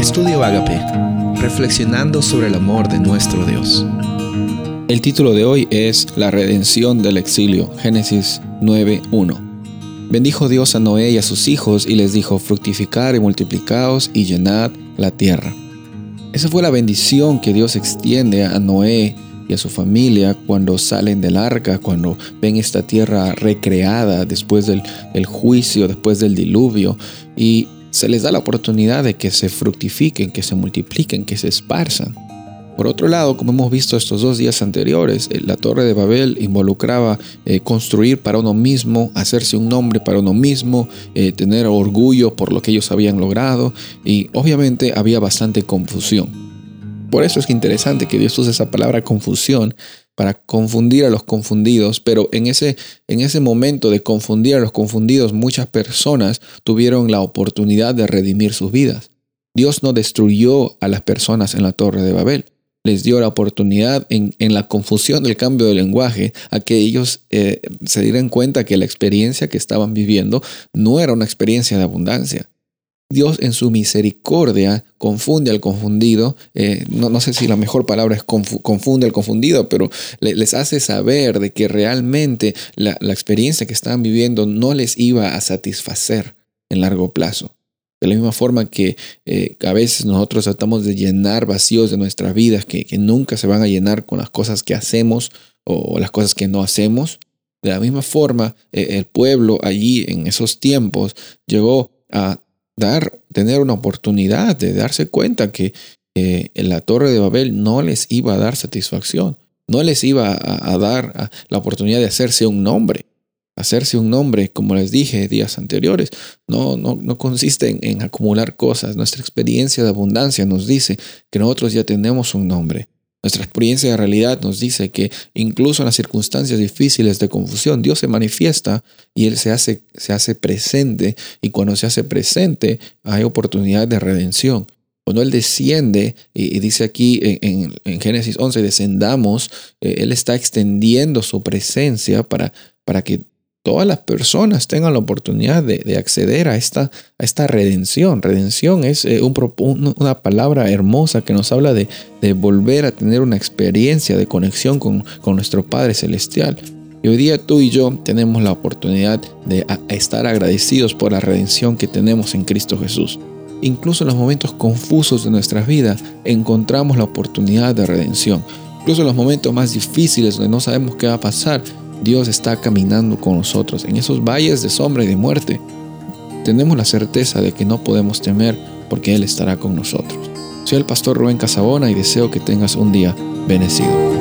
Estudio Agape, reflexionando sobre el amor de nuestro Dios. El título de hoy es La redención del exilio, Génesis 9.1. Bendijo Dios a Noé y a sus hijos y les dijo, fructificar y multiplicaos y llenad la tierra. Esa fue la bendición que Dios extiende a Noé y a su familia cuando salen del arca, cuando ven esta tierra recreada después del juicio, después del diluvio. Y se les da la oportunidad de que se fructifiquen, que se multipliquen, que se esparzan. Por otro lado, como hemos visto estos dos días anteriores, eh, la Torre de Babel involucraba eh, construir para uno mismo, hacerse un nombre para uno mismo, eh, tener orgullo por lo que ellos habían logrado y obviamente había bastante confusión. Por eso es interesante que Dios use esa palabra confusión para confundir a los confundidos, pero en ese, en ese momento de confundir a los confundidos, muchas personas tuvieron la oportunidad de redimir sus vidas. Dios no destruyó a las personas en la torre de Babel, les dio la oportunidad en, la confusión del cambio de lenguaje a que ellos eh, se dieran cuenta que la experiencia que estaban viviendo no era una experiencia de abundancia, Dios en su misericordia confunde al confundido, eh, no, sé si la mejor palabra es confunde al confundido, pero les hace saber de que realmente la, experiencia que estaban viviendo no les iba a satisfacer en largo plazo. De la misma forma que eh, a veces nosotros tratamos de llenar vacíos de nuestras vidas que, nunca se van a llenar con las cosas que hacemos o las cosas que no hacemos. De la misma forma, eh, el pueblo allí en esos tiempos llegó a tener una oportunidad de darse cuenta que en la torre de Babel no les iba a dar satisfacción, no les iba a, dar la oportunidad de hacerse un nombre. Hacerse un nombre, como les dije días anteriores, no, no, no consiste en acumular cosas. Nuestra experiencia de abundancia nos dice que nosotros ya tenemos un nombre. Nuestra experiencia de realidad nos dice que incluso en las circunstancias difíciles de confusión, Dios se manifiesta y Él se hace, se hace presente. Y cuando se hace presente, hay oportunidad de redención. Cuando Él desciende, y, dice aquí en, Génesis 11, descendamos, eh, Él está extendiendo su presencia para, para que todas las personas tengan la oportunidad de, acceder a esta, redención. Redención es eh, una palabra hermosa que nos habla de, volver a tener una experiencia de conexión con, nuestro Padre Celestial. Y hoy día tú y yo tenemos la oportunidad de estar agradecidos por la redención que tenemos en Cristo Jesús. Incluso en los momentos confusos de nuestras vidas encontramos la oportunidad de redención. Incluso en los momentos más difíciles donde no sabemos qué va a pasar, Dios está caminando con nosotros en esos valles de sombra y de muerte. Tenemos la certeza de que no podemos temer porque Él estará con nosotros. Soy el pastor Rubén Casabona y deseo que tengas un día bendecido.